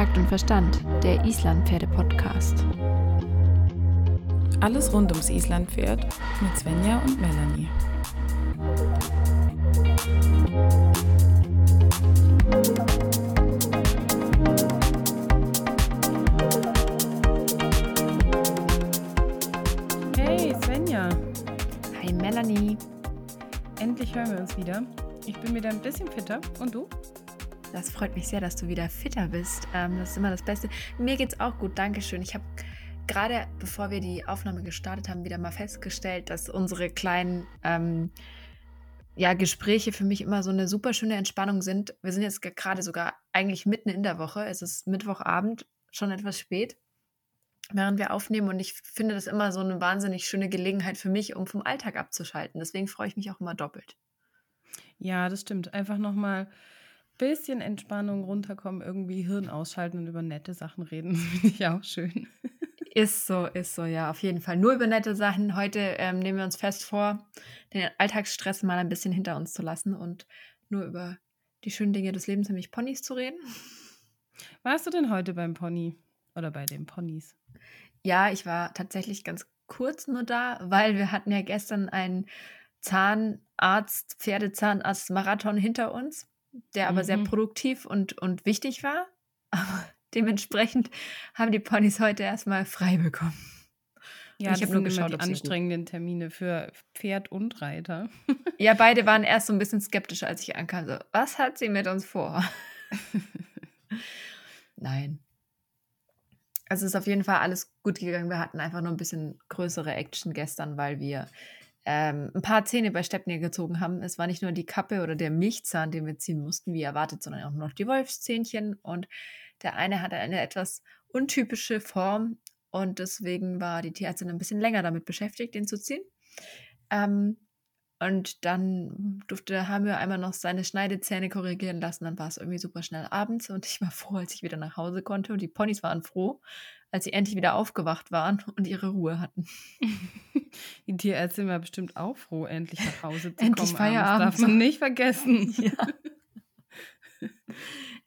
Takt und Verstand, der Islandpferde-Podcast. Alles rund ums Islandpferd mit Svenja und Melanie. Hey Svenja, Hi Melanie. endlich hören wir uns wieder. Ich bin wieder ein bisschen fitter. Und du? Das freut mich sehr, dass du wieder fitter bist. Ähm, das ist immer das Beste. Mir geht's auch gut, Dankeschön. Ich habe gerade, bevor wir die Aufnahme gestartet haben, wieder mal festgestellt, dass unsere kleinen ähm, ja, Gespräche für mich immer so eine super schöne Entspannung sind. Wir sind jetzt ge- gerade sogar eigentlich mitten in der Woche. Es ist Mittwochabend, schon etwas spät, während wir aufnehmen. Und ich finde das immer so eine wahnsinnig schöne Gelegenheit für mich, um vom Alltag abzuschalten. Deswegen freue ich mich auch immer doppelt. Ja, das stimmt. Einfach nochmal bisschen Entspannung runterkommen, irgendwie Hirn ausschalten und über nette Sachen reden. Das finde ich auch schön. Ist so, ist so, ja, auf jeden Fall. Nur über nette Sachen. Heute ähm, nehmen wir uns fest vor, den Alltagsstress mal ein bisschen hinter uns zu lassen und nur über die schönen Dinge des Lebens, nämlich Ponys, zu reden. Warst du denn heute beim Pony? Oder bei den Ponys? Ja, ich war tatsächlich ganz kurz nur da, weil wir hatten ja gestern einen Zahnarzt, Pferdezahnarzt-Marathon hinter uns, der aber sehr Mhm. produktiv und, und wichtig war. Aber dementsprechend haben die Ponys heute erstmal frei bekommen. Ja, ich das hab nur geschaut, die ob sie gut- anstrengenden Termine für Pferd und Reiter. Ja, beide waren erst so ein bisschen skeptisch, als ich ankam. So, was hat sie mit uns vor? Nein. Also es ist auf jeden Fall alles gut gegangen. Wir hatten einfach nur ein bisschen größere Action gestern, weil wir ähm, ein paar Zähne bei Stepnir gezogen haben. Es war nicht nur die Kappe oder der Milchzahn, den wir ziehen mussten, wie erwartet, sondern auch noch die Wolfszähnchen. Und der eine hatte eine etwas untypische Form und deswegen war die Tierärztin ein bisschen länger damit beschäftigt, den zu ziehen. Ähm, und dann durfte Hamir einmal noch seine Schneidezähne korrigieren lassen. Dann war es irgendwie super schnell abends und ich war froh, als ich wieder nach Hause konnte. Und die Ponys waren froh, als sie endlich wieder aufgewacht waren und ihre Ruhe hatten. Die Tierärztin war bestimmt auch froh, endlich nach Hause zu Endlich kommen. abends. Feierabend. Darf man nicht vergessen. Ja.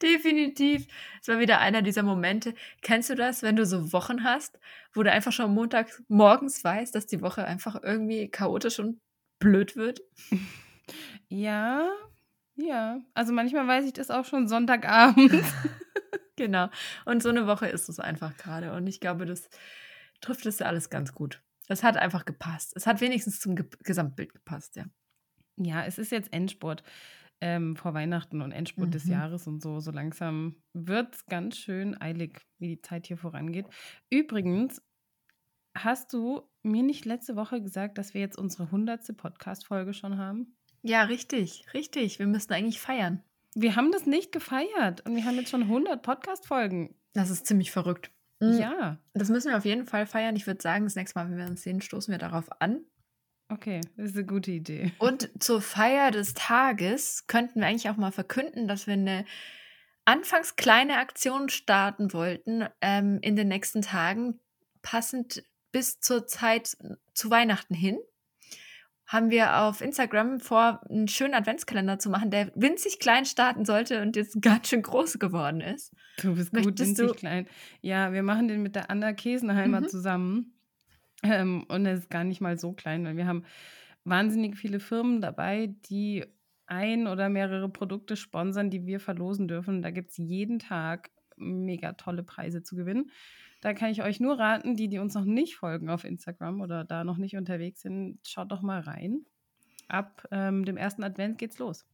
Definitiv. Es war wieder einer dieser Momente. Kennst du das, wenn du so Wochen hast, wo du einfach schon montags morgens weißt, dass die Woche einfach irgendwie chaotisch und blöd wird? Ja, ja. Also manchmal weiß ich das auch schon Sonntagabend. Genau. Und so eine Woche ist es einfach gerade. Und ich glaube, das trifft es ja alles ganz gut. Es hat einfach gepasst. Es hat wenigstens zum Ge Gesamtbild gepasst, ja. Ja, es ist jetzt Endspurt ähm, vor Weihnachten und Endspurt des Mhm. Jahres und so. So langsam wird es ganz schön eilig, wie die Zeit hier vorangeht. Übrigens, hast du mir nicht letzte Woche gesagt, dass wir jetzt unsere 100. Podcast-Folge schon haben? Ja, richtig, richtig. Wir müssten eigentlich feiern. Wir haben das nicht gefeiert und wir haben jetzt schon 100 Podcast-Folgen. Das ist ziemlich verrückt. Mhm. Ja, Das müssen wir auf jeden Fall feiern. Ich würde sagen, das nächste Mal, wenn wir uns sehen, stoßen wir darauf an. okay, das ist eine gute Idee. Und zur Feier des Tages könnten wir eigentlich auch mal verkünden, dass wir eine anfangs kleine Aktion starten wollten ähm, in den nächsten Tagen, passend bis zur Zeit zu Weihnachten hin. Haben wir auf Instagram vor, einen schönen Adventskalender zu machen, der winzig klein starten sollte und jetzt ganz schön groß geworden ist. Du bist gut Möchtest winzig du- klein. Ja, wir machen den mit der Anna Kesenheimer Mhm. zusammen. Ähm, und er ist gar nicht mal so klein, weil wir haben wahnsinnig viele Firmen dabei, die ein oder mehrere Produkte sponsern, die wir verlosen dürfen. Da gibt es jeden Tag mega tolle Preise zu gewinnen. Da kann ich euch nur raten, die, die uns noch nicht folgen auf Instagram oder da noch nicht unterwegs sind, schaut doch mal rein. Ab ähm, dem ersten Advent geht's los.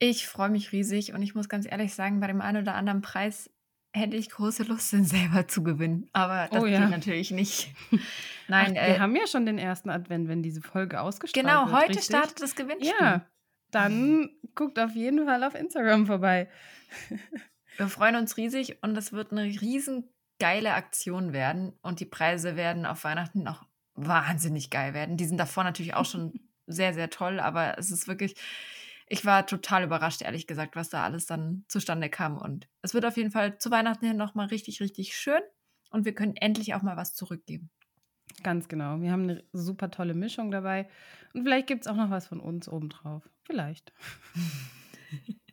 Ich freue mich riesig und ich muss ganz ehrlich sagen, bei dem einen oder anderen Preis hätte ich große Lust, den selber zu gewinnen. Aber das Oh ja. geht natürlich nicht. Nein, Ach, äh, wir haben ja schon den ersten Advent, wenn diese Folge ausgestrahlt genau, wird. heute richtig? startet das Gewinnspiel. Ja, dann guckt auf jeden Fall auf Instagram vorbei. Wir freuen uns riesig und es wird eine riesen geile Aktion werden und die Preise werden auf Weihnachten noch wahnsinnig geil werden. Die sind davor natürlich auch schon sehr, sehr toll, aber es ist wirklich, ich war total überrascht, ehrlich gesagt, was da alles dann zustande kam und es wird auf jeden Fall zu Weihnachten hin nochmal richtig, richtig schön und wir können endlich auch mal was zurückgeben. Ganz genau. Wir haben eine super tolle Mischung dabei. Und vielleicht gibt es auch noch was von uns obendrauf. Vielleicht.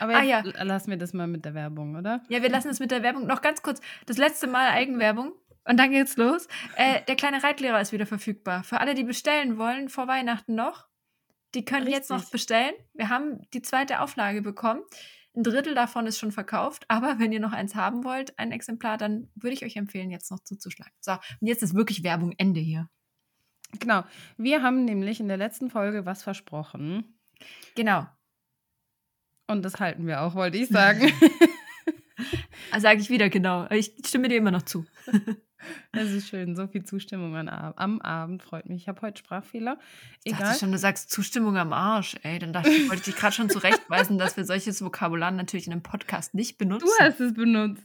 Aber Ah, ja. lassen wir das mal mit der Werbung, oder? Ja, wir lassen es mit der Werbung. Noch ganz kurz, das letzte Mal Eigenwerbung und dann geht's los. Äh, der kleine Reitlehrer ist wieder verfügbar. Für alle, die bestellen wollen, vor Weihnachten noch, die können jetzt noch Richtig. bestellen. Wir haben die zweite Auflage bekommen. Ein Drittel davon ist schon verkauft, aber wenn ihr noch eins haben wollt, ein Exemplar, dann würde ich euch empfehlen, jetzt noch zuzuschlagen. So, und jetzt ist wirklich Werbung Ende hier. Genau. Wir haben nämlich in der letzten Folge was versprochen. Genau. Und das halten wir auch, wollte ich sagen. Also sage ich wieder genau. Ich stimme dir immer noch zu. Es ist schön, so viel Zustimmung am Abend freut mich. Ich habe heute Sprachfehler. Ich Egal. dachte schon, du sagst Zustimmung am Arsch. Ey, dann dachte ich, wollte ich dich gerade schon zurechtweisen, dass wir solches Vokabular natürlich in einem Podcast nicht benutzen. Du hast es benutzt.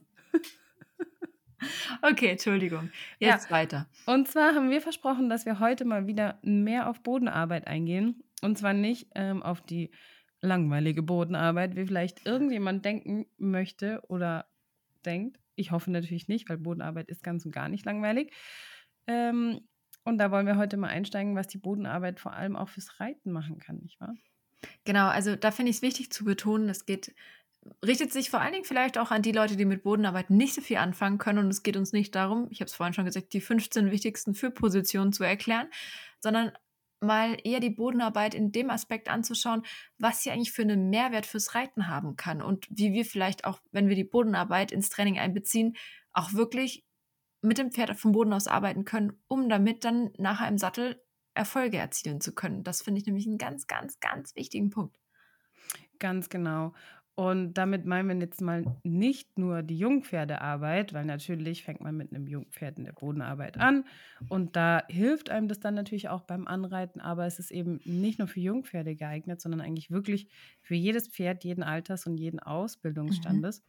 Okay, Entschuldigung. Jetzt weiter. Und zwar haben wir versprochen, dass wir heute mal wieder mehr auf Bodenarbeit eingehen. Und zwar nicht ähm, auf die langweilige Bodenarbeit, wie vielleicht irgendjemand denken möchte oder denkt. Ich hoffe natürlich nicht, weil Bodenarbeit ist ganz und gar nicht langweilig. Ähm, und da wollen wir heute mal einsteigen, was die Bodenarbeit vor allem auch fürs Reiten machen kann, nicht wahr? Genau, also da finde ich es wichtig zu betonen, es geht, richtet sich vor allen Dingen vielleicht auch an die Leute, die mit Bodenarbeit nicht so viel anfangen können. Und es geht uns nicht darum, ich habe es vorhin schon gesagt, die 15 wichtigsten Für-Positionen zu erklären, sondern mal eher die Bodenarbeit in dem Aspekt anzuschauen, was sie eigentlich für einen Mehrwert fürs Reiten haben kann und wie wir vielleicht auch, wenn wir die Bodenarbeit ins Training einbeziehen, auch wirklich mit dem Pferd vom Boden aus arbeiten können, um damit dann nachher im Sattel Erfolge erzielen zu können. Das finde ich nämlich einen ganz, ganz, ganz wichtigen Punkt. Ganz genau. Und damit meinen wir jetzt mal nicht nur die Jungpferdearbeit, weil natürlich fängt man mit einem Jungpferd in der Bodenarbeit an und da hilft einem das dann natürlich auch beim Anreiten, aber es ist eben nicht nur für Jungpferde geeignet, sondern eigentlich wirklich für jedes Pferd, jeden Alters und jeden Ausbildungsstandes.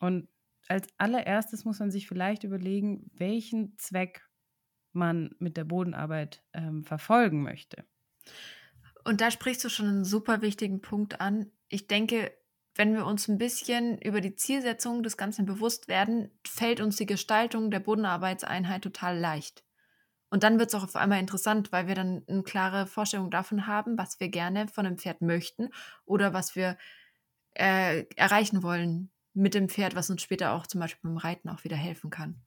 Und als allererstes muss man sich vielleicht überlegen, welchen Zweck man mit der Bodenarbeit ähm, verfolgen möchte. Und da sprichst du schon einen super wichtigen Punkt an. Ich denke, wenn wir uns ein bisschen über die Zielsetzung des Ganzen bewusst werden, fällt uns die Gestaltung der Bodenarbeitseinheit total leicht. Und dann wird es auch auf einmal interessant, weil wir dann eine klare Vorstellung davon haben, was wir gerne von dem Pferd möchten oder was wir äh, erreichen wollen mit dem Pferd, was uns später auch zum Beispiel beim Reiten auch wieder helfen kann.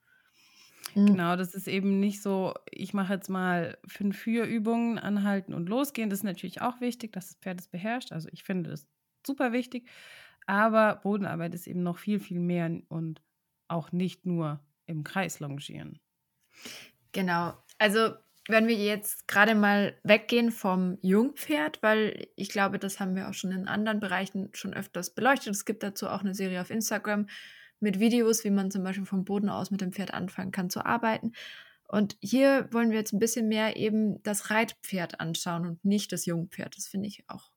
Mhm. Genau, das ist eben nicht so, ich mache jetzt mal fünf Führübungen, anhalten und losgehen. Das ist natürlich auch wichtig, dass das Pferd es beherrscht. Also ich finde das super wichtig. Aber Bodenarbeit ist eben noch viel, viel mehr und auch nicht nur im Kreis longieren. Genau. Also wenn wir jetzt gerade mal weggehen vom Jungpferd, weil ich glaube, das haben wir auch schon in anderen Bereichen schon öfters beleuchtet. Es gibt dazu auch eine Serie auf Instagram mit Videos, wie man zum Beispiel vom Boden aus mit dem Pferd anfangen kann zu arbeiten. Und hier wollen wir jetzt ein bisschen mehr eben das Reitpferd anschauen und nicht das Jungpferd. Das finde ich auch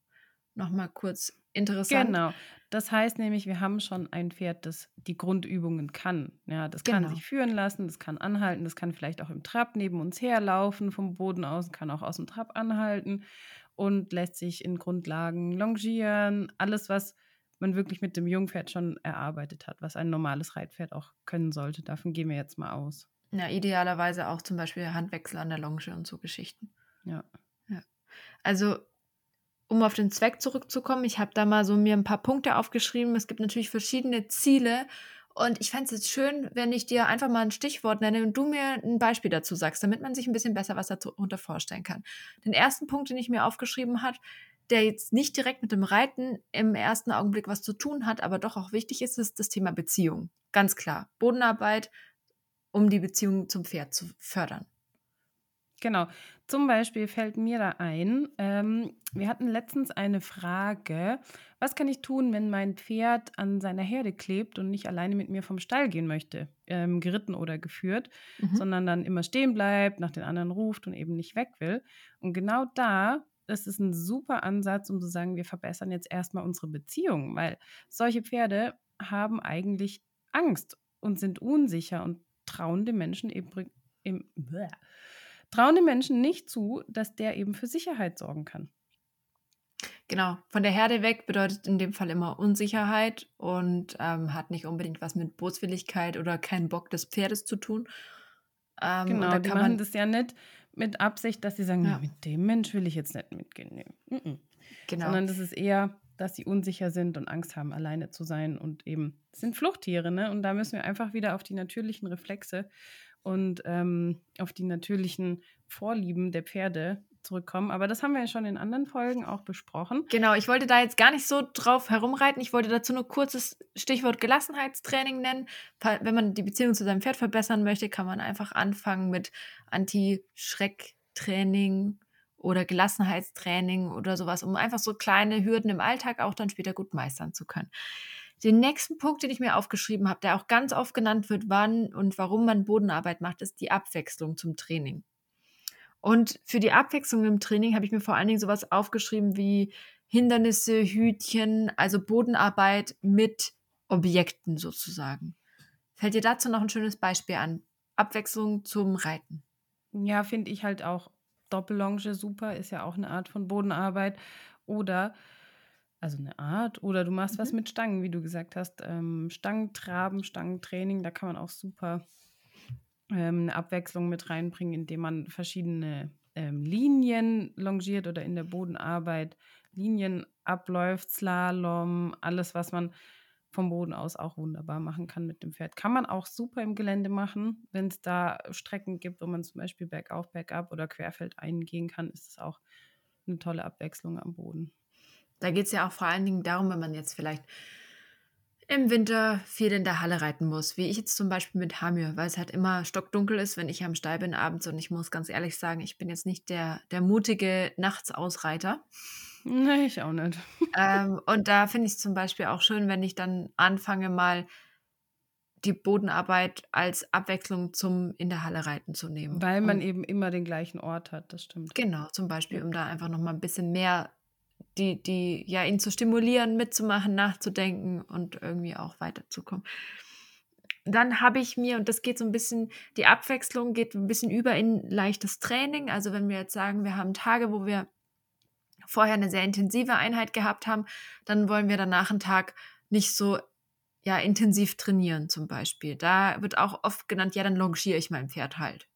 nochmal kurz interessant. Genau. Das heißt nämlich, wir haben schon ein Pferd, das die Grundübungen kann. Ja, das kann Genau. sich führen lassen, das kann anhalten, das kann vielleicht auch im Trab neben uns herlaufen, vom Boden aus, kann auch aus dem Trab anhalten und lässt sich in Grundlagen longieren. Alles, was man wirklich mit dem Jungpferd schon erarbeitet hat, was ein normales Reitpferd auch können sollte. Davon gehen wir jetzt mal aus. Ja, idealerweise auch zum Beispiel Handwechsel an der Longe und so Geschichten. Ja. Also, um auf den Zweck zurückzukommen, ich habe da mal so mir ein paar Punkte aufgeschrieben. Es gibt natürlich verschiedene Ziele. Und ich fände es jetzt schön, wenn ich dir einfach mal ein Stichwort nenne und du mir ein Beispiel dazu sagst, damit man sich ein bisschen besser was darunter vorstellen kann. Den ersten Punkt, den ich mir aufgeschrieben habe, der jetzt nicht direkt mit dem Reiten im ersten Augenblick was zu tun hat, aber doch auch wichtig ist, ist das Thema Beziehung. Ganz klar. Bodenarbeit, um die Beziehung zum Pferd zu fördern. Genau. Zum Beispiel fällt mir da ein, ähm, wir hatten letztens eine Frage, was kann ich tun, wenn mein Pferd an seiner Herde klebt und nicht alleine mit mir vom Stall gehen möchte, ähm, geritten oder geführt, Mhm. sondern dann immer stehen bleibt, nach den anderen ruft und eben nicht weg will. Und genau da ist es ein super Ansatz, um zu sagen, wir verbessern jetzt erstmal unsere Beziehung, weil solche Pferde haben eigentlich Angst und sind unsicher und trauen dem Menschen eben im, bleh, trauen den Menschen nicht zu, dass der eben für Sicherheit sorgen kann. Genau, von der Herde weg bedeutet in dem Fall immer Unsicherheit und ähm, hat nicht unbedingt was mit Boswilligkeit oder keinen Bock des Pferdes zu tun. Ähm, Genau, da die kann machen man, das ja nicht mit Absicht, dass sie sagen, Ja. mit dem Mensch will ich jetzt nicht mitgehen. Nee. Mm -mm. genau, Sondern das ist eher, dass sie unsicher sind und Angst haben, alleine zu sein und eben sind Fluchttiere, ne? Und da müssen wir einfach wieder auf die natürlichen Reflexe und ähm, auf die natürlichen Vorlieben der Pferde zurückkommen. Aber das haben wir ja schon in anderen Folgen auch besprochen. Genau, ich wollte da jetzt gar nicht so drauf herumreiten. Ich wollte dazu nur kurzes Stichwort Gelassenheitstraining nennen. Wenn man die Beziehung zu seinem Pferd verbessern möchte, kann man einfach anfangen mit Anti-Schreck-Training oder Gelassenheitstraining oder sowas, um einfach so kleine Hürden im Alltag auch dann später gut meistern zu können. Den nächsten Punkt, den ich mir aufgeschrieben habe, der auch ganz oft genannt wird, wann und warum man Bodenarbeit macht, ist die Abwechslung zum Training. Und für die Abwechslung im Training habe ich mir vor allen Dingen sowas aufgeschrieben wie Hindernisse, Hütchen, also Bodenarbeit mit Objekten sozusagen. Fällt dir dazu noch ein schönes Beispiel an? Abwechslung zum Reiten. Ja, finde ich halt auch Doppellonge super, ist ja auch eine Art von Bodenarbeit. Oder, also eine Art, oder du machst mhm. was mit Stangen, wie du gesagt hast. Ähm, Stangentraben, Stangentraining, da kann man auch super ähm, eine Abwechslung mit reinbringen, indem man verschiedene ähm, Linien longiert oder in der Bodenarbeit Linien abläuft, Slalom, alles, was man vom Boden aus auch wunderbar machen kann mit dem Pferd. Kann man auch super im Gelände machen, wenn es da Strecken gibt, wo man zum Beispiel bergauf, bergab oder querfeld eingehen kann, ist es auch eine tolle Abwechslung am Boden. Da geht es ja auch vor allen Dingen darum, wenn man jetzt vielleicht im Winter viel in der Halle reiten muss, wie ich jetzt zum Beispiel mit Hamir, weil es halt immer stockdunkel ist, wenn ich am Stall bin abends und ich muss ganz ehrlich sagen, ich bin jetzt nicht der, der mutige Nachtsausreiter. Nee, ich auch nicht. ähm, und da finde ich es zum Beispiel auch schön, wenn ich dann anfange, mal die Bodenarbeit als Abwechslung zum in der Halle reiten zu nehmen. Weil man und, eben immer den gleichen Ort hat, das stimmt. Genau, zum Beispiel, um da einfach nochmal ein bisschen mehr die, die, ja, ihn zu stimulieren, mitzumachen, nachzudenken und irgendwie auch weiterzukommen. Dann habe ich mir, und das geht so ein bisschen, die Abwechslung geht ein bisschen über in leichtes Training. Also wenn wir jetzt sagen, wir haben Tage, wo wir vorher eine sehr intensive Einheit gehabt haben, dann wollen wir danach einen Tag nicht so ja, intensiv trainieren zum Beispiel. Da wird auch oft genannt, ja, dann longiere ich mein Pferd halt.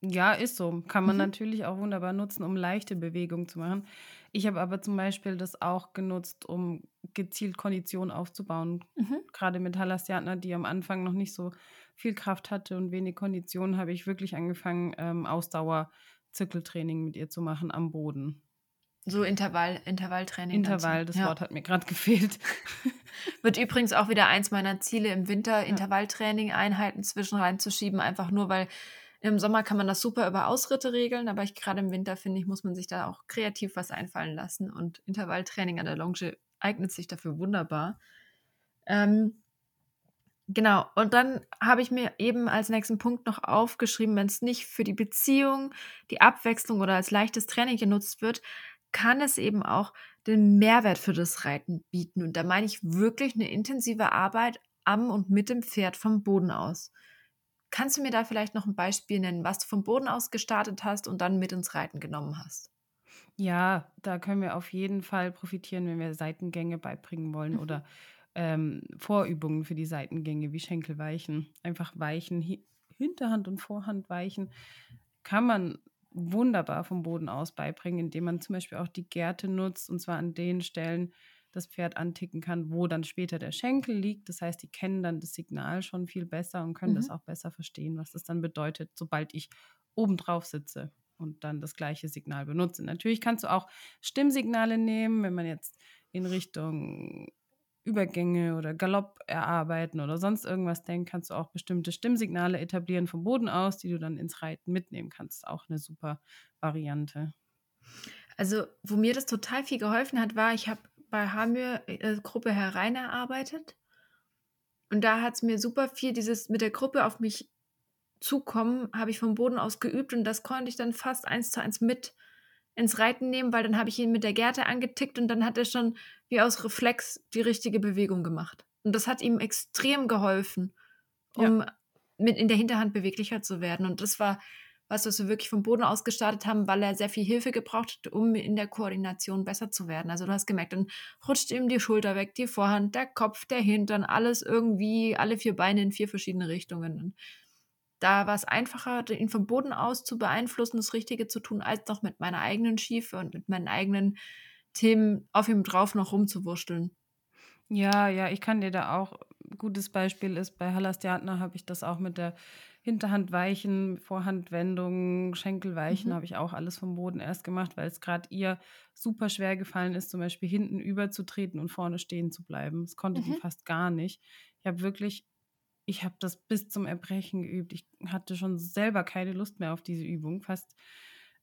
Ja, ist so. Kann man mhm. natürlich auch wunderbar nutzen, um leichte Bewegungen zu machen. Ich habe aber zum Beispiel das auch genutzt, um gezielt Kondition aufzubauen. Mhm. Gerade mit Halastiatna, die am Anfang noch nicht so viel Kraft hatte und wenig Kondition, habe ich wirklich angefangen, ähm, Ausdauer-Zirkeltraining mit ihr zu machen am Boden. So Intervall, Intervalltraining. Intervall, das ja. Wort hat mir gerade gefehlt. Wird übrigens auch wieder eins meiner Ziele im Winter, Intervalltraining, Einheiten zwischen reinzuschieben, einfach nur weil im Sommer kann man das super über Ausritte regeln, aber ich gerade im Winter finde ich, muss man sich da auch kreativ was einfallen lassen und Intervalltraining an der Longe eignet sich dafür wunderbar. Ähm, Genau, und dann habe ich mir eben als nächsten Punkt noch aufgeschrieben, wenn es nicht für die Beziehung, die Abwechslung oder als leichtes Training genutzt wird, kann es eben auch den Mehrwert für das Reiten bieten. Und da meine ich wirklich eine intensive Arbeit am und mit dem Pferd vom Boden aus. Kannst du mir da vielleicht noch ein Beispiel nennen, was du vom Boden aus gestartet hast und dann mit ins Reiten genommen hast? Ja, da können wir auf jeden Fall profitieren, wenn wir Seitengänge beibringen wollen oder ähm, Vorübungen für die Seitengänge wie Schenkelweichen. Einfach weichen, Hinterhand und Vorhand weichen. Kann man wunderbar vom Boden aus beibringen, indem man zum Beispiel auch die Gärte nutzt und zwar an den Stellen das Pferd anticken kann, wo dann später der Schenkel liegt. Das heißt, die kennen dann das Signal schon viel besser und können mhm. das auch besser verstehen, was das dann bedeutet, sobald ich oben drauf sitze und dann das gleiche Signal benutze. Natürlich kannst du auch Stimmsignale nehmen, wenn man jetzt in Richtung Übergänge oder Galopp erarbeiten oder sonst irgendwas denkt, kannst du auch bestimmte Stimmsignale etablieren vom Boden aus, die du dann ins Reiten mitnehmen kannst. Auch eine super Variante. Also, wo mir das total viel geholfen hat, war, ich habe bei Hamir äh, Gruppe herein erarbeitet. Und da hat es mir super viel dieses mit der Gruppe auf mich zukommen, habe ich vom Boden aus geübt und das konnte ich dann fast eins zu eins mit ins Reiten nehmen, weil dann habe ich ihn mit der Gerte angetickt und dann hat er schon wie aus Reflex die richtige Bewegung gemacht. Und das hat ihm extrem geholfen, um ja. mit in der Hinterhand beweglicher zu werden. Und das war was, was wir wirklich vom Boden aus gestartet haben, weil er sehr viel Hilfe gebraucht hat, um in der Koordination besser zu werden. Also du hast gemerkt, dann rutscht ihm die Schulter weg, die Vorhand, der Kopf, der Hintern, alles irgendwie, alle vier Beine in vier verschiedene Richtungen. Und da war es einfacher, ihn vom Boden aus zu beeinflussen, das Richtige zu tun, als noch mit meiner eigenen Schiefe und mit meinen eigenen Themen auf ihm drauf noch rumzuwurschteln. Ja, ja, ich kann dir da auch, gutes Beispiel ist, bei Halastiatner habe ich das auch mit der Hinterhandweichen, Vorhandwendungen, Schenkelweichen Mhm. habe ich auch alles vom Boden erst gemacht, weil es gerade ihr super schwer gefallen ist, zum Beispiel hinten überzutreten und vorne stehen zu bleiben. Das konnte die Mhm. fast gar nicht. Ich habe wirklich, ich habe das bis zum Erbrechen geübt. Ich hatte schon selber keine Lust mehr auf diese Übung, fast,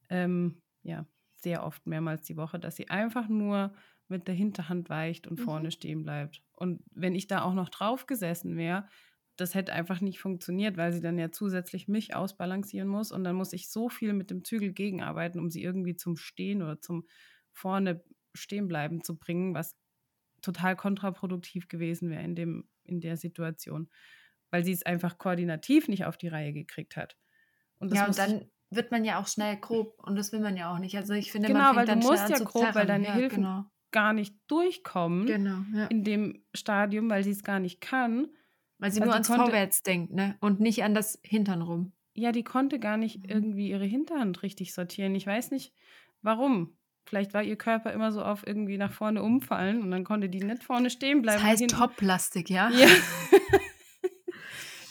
ähm, ja, sehr oft mehrmals die Woche, dass sie einfach nur mit der Hinterhand weicht und Mhm. vorne stehen bleibt. Und wenn ich da auch noch drauf gesessen wäre, das hätte einfach nicht funktioniert, weil sie dann ja zusätzlich mich ausbalancieren muss und dann muss ich so viel mit dem Zügel gegenarbeiten, um sie irgendwie zum Stehen oder zum vorne stehen bleiben zu bringen, was total kontraproduktiv gewesen wäre in, dem, in der Situation, weil sie es einfach koordinativ nicht auf die Reihe gekriegt hat. Und Ja, und dann wird man ja auch schnell grob und das will man ja auch nicht. Also ich finde, Genau, man weil du musst ja grob, weil zerren. deine ja, Hilfen Genau, gar nicht durchkommen genau ja. in dem Stadium, weil sie es gar nicht kann. Weil sie Also nur ans konnte- Vorwärts denkt, ne? Und nicht an das Hintern rum. Ja, die konnte gar nicht Mhm. irgendwie ihre Hinterhand richtig sortieren. Ich weiß nicht, warum. Vielleicht war ihr Körper immer so auf irgendwie nach vorne umfallen und dann konnte die nicht vorne stehen bleiben. Das heißt Top-Plastik, ja? Ja.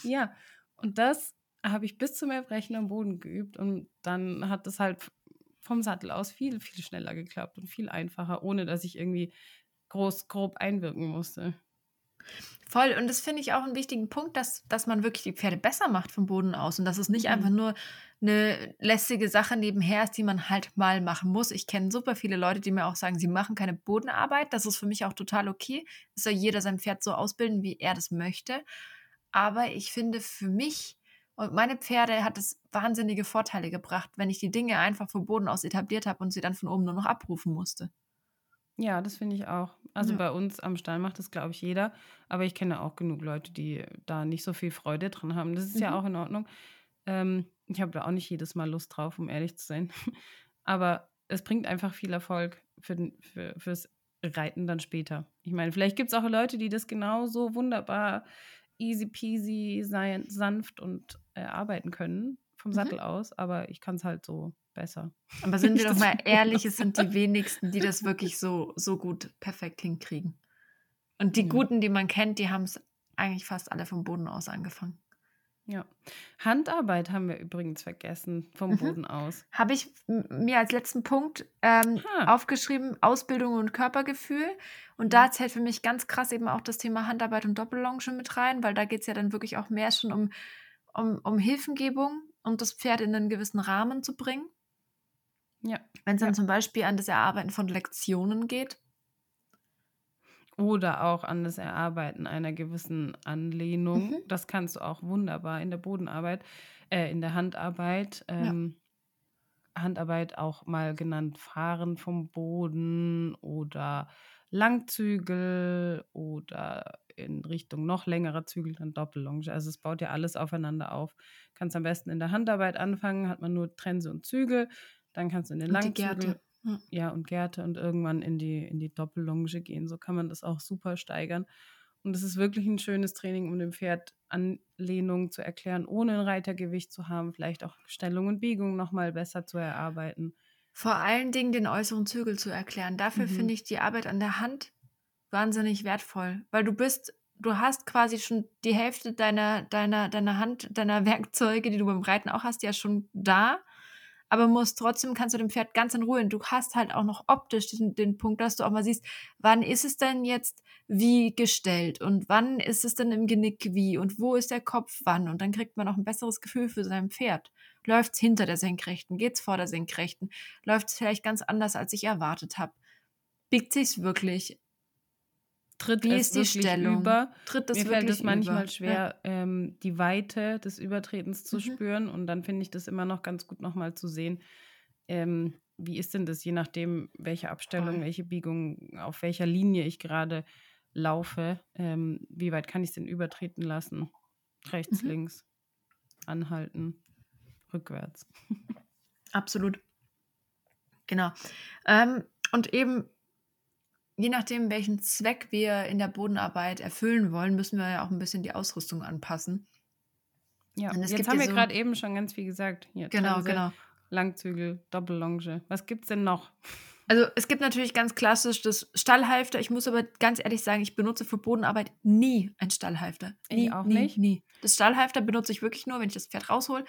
ja, und das habe ich bis zum Erbrechen am Boden geübt und dann hat es halt vom Sattel aus viel, viel schneller geklappt und viel einfacher, ohne dass ich irgendwie groß, grob einwirken musste. Voll. Und das finde ich auch einen wichtigen Punkt, dass, dass man wirklich die Pferde besser macht vom Boden aus und dass es nicht Mhm. einfach nur eine lästige Sache nebenher ist, die man halt mal machen muss. Ich kenne super viele Leute, die mir auch sagen, sie machen keine Bodenarbeit. Das ist für mich auch total okay. Es soll jeder sein Pferd so ausbilden, wie er das möchte. Aber ich finde, für mich und meine Pferde hat es wahnsinnige Vorteile gebracht, wenn ich die Dinge einfach vom Boden aus etabliert habe und sie dann von oben nur noch abrufen musste. Ja, das finde ich auch. Also Ja. bei uns am Stall macht das, glaube ich, jeder. Aber ich kenne auch genug Leute, die da nicht so viel Freude dran haben. Das ist ja Mhm. auch in Ordnung. Ähm, ich habe da auch nicht jedes Mal Lust drauf, um ehrlich zu sein. Aber es bringt einfach viel Erfolg für den, für, fürs Reiten dann später. Ich meine, vielleicht gibt es auch Leute, die das genauso wunderbar easy peasy, sein, sanft und äh, arbeiten können vom Mhm. Sattel aus. Aber ich kann es halt so besser. Aber sind wir doch mal ehrlich, es sind die wenigsten, die das wirklich so, so gut perfekt hinkriegen. Und die Ja. Guten, die man kennt, die haben es eigentlich fast alle vom Boden aus angefangen. Ja. Handarbeit haben wir übrigens vergessen vom Mhm. Boden aus. Habe ich mir als letzten Punkt ähm, aufgeschrieben, Ausbildung und Körpergefühl. Und da zählt für mich ganz krass eben auch das Thema Handarbeit und Doppellonge mit rein, weil da geht es ja dann wirklich auch mehr schon um, um, um Hilfengebung, um das Pferd in einen gewissen Rahmen zu bringen. Ja. Wenn es dann Ja. zum Beispiel an das Erarbeiten von Lektionen geht. Oder auch an das Erarbeiten einer gewissen Anlehnung. Mhm. Das kannst du auch wunderbar in der Bodenarbeit, äh, in der Handarbeit. Ähm, Handarbeit auch mal genannt Fahren vom Boden oder Langzügel oder in Richtung noch längerer Zügel dann Doppellonge. Also es baut ja alles aufeinander auf. Kannst am besten in der Handarbeit anfangen, hat man nur Trense und Zügel. Dann kannst du in den Langzügel Gerte. Ja. ja, und Gerte und irgendwann in die, in die Doppellonge gehen. So kann man das auch super steigern. Und es ist wirklich ein schönes Training, um dem Pferd Anlehnung zu erklären, ohne ein Reitergewicht zu haben, vielleicht auch Stellung und Biegung nochmal besser zu erarbeiten. Vor allen Dingen den äußeren Zügel zu erklären. Dafür Mhm. finde ich die Arbeit an der Hand wahnsinnig wertvoll, weil du bist, du hast quasi schon die Hälfte deiner, deiner, deiner Hand, deiner Werkzeuge, die du beim Reiten auch hast, ja schon da. Aber musst trotzdem kannst du dem Pferd ganz in Ruhe. Und du hast halt auch noch optisch den, den Punkt, dass du auch mal siehst, wann ist es denn jetzt wie gestellt und wann ist es denn im Genick wie und wo ist der Kopf wann. Und dann kriegt man auch ein besseres Gefühl für sein Pferd. Läuft es hinter der Senkrechten? Geht es vor der Senkrechten? Läuft es vielleicht ganz anders, als ich erwartet habe? Biegt sich's wirklich? Tritt Wie es ist die wirklich Stellung? über? Tritt das Mir fällt es manchmal über? schwer, ähm, die Weite des Übertretens zu Mhm. spüren. Und dann finde ich das immer noch ganz gut nochmal zu sehen. Ähm, wie ist denn das, je nachdem, welche Abstellung, welche Biegung, auf welcher Linie ich gerade laufe, ähm, wie weit kann ich es denn übertreten lassen? Rechts, Mhm. links, anhalten, rückwärts. Absolut. Genau. Ähm, und eben, je nachdem, welchen Zweck wir in der Bodenarbeit erfüllen wollen, müssen wir ja auch ein bisschen die Ausrüstung anpassen. Ja, Und es jetzt haben wir so- gerade eben schon ganz viel gesagt. Hier, Genau, Trense, genau. Langzügel, Doppellonge. Was gibt es denn noch? Also es gibt natürlich ganz klassisch das Stallhalfter. Ich muss aber ganz ehrlich sagen, ich benutze für Bodenarbeit nie ein Stallhalfter. Nie, Ich auch nie, nicht. nie. Das Stallhalfter benutze ich wirklich nur, wenn ich das Pferd raushol,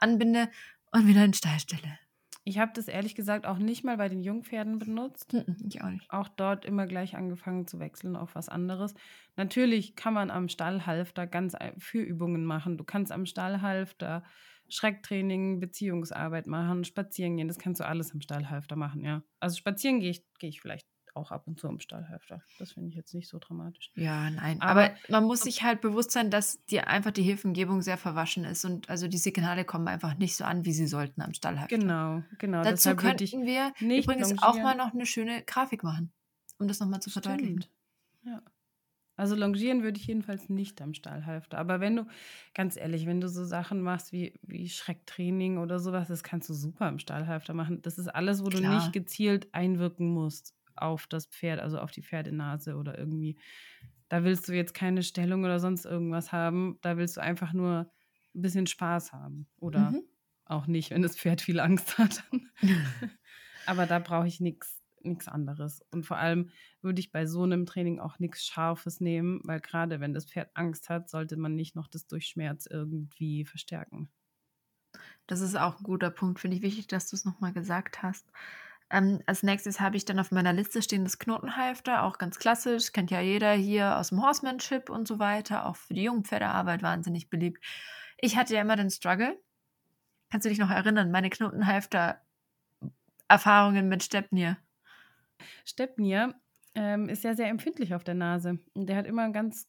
anbinde und wieder in den Stall stelle. Ich habe das ehrlich gesagt auch nicht mal bei den Jungpferden benutzt. Mhm, Ich auch nicht. Auch dort immer gleich angefangen zu wechseln auf was anderes. Natürlich kann man am Stallhalfter ganz ein- Fürübungen machen. Du kannst am Stallhalfter Schrecktraining, Beziehungsarbeit machen, spazieren gehen. Das kannst du alles am Stallhalfter machen, ja. Also spazieren gehe ich, gehe ich vielleicht auch ab und zu am Stallhalfter. Das finde ich jetzt nicht so dramatisch. Ja, nein. Aber- Aber, man muss sich halt bewusst sein, dass dir einfach die Hilfengebung sehr verwaschen ist und also die Signale kommen einfach nicht so an, wie sie sollten am Stallhalfter. Genau, genau. Dazu könnten wir übrigens auch mal noch eine schöne Grafik machen, um das nochmal zu verdeutlichen. Stimmt. Ja. Also longieren würde ich jedenfalls nicht am Stallhalfter. Aber wenn du, ganz ehrlich, wenn du so Sachen machst wie, wie Schrecktraining oder sowas, das kannst du super am Stallhalfter machen. Das ist alles, wo du Klar. nicht gezielt einwirken musst auf das Pferd, also auf die Pferdenase oder irgendwie. Da willst du jetzt keine Stellung oder sonst irgendwas haben. Da willst du einfach nur ein bisschen Spaß haben. Oder Mhm. auch nicht, wenn das Pferd viel Angst hat. Aber da brauche ich nichts nichts anderes. Und vor allem würde ich bei so einem Training auch nichts Scharfes nehmen, weil gerade wenn das Pferd Angst hat, sollte man nicht noch das durch Schmerz irgendwie verstärken. Das ist auch ein guter Punkt. Finde ich wichtig, dass du es nochmal gesagt hast. Ähm, als nächstes habe ich dann auf meiner Liste stehen das Knotenhalfter, auch ganz klassisch. Kennt ja jeder hier aus dem Horsemanship und so weiter. Auch für die Jungpferdearbeit wahnsinnig beliebt. Ich hatte ja immer den Struggle. Kannst du dich noch erinnern? Meine Knotenhalfter-Erfahrungen mit Stepnir. Stepnir ähm, ist ja sehr empfindlich auf der Nase. Und der hat immer ein ganz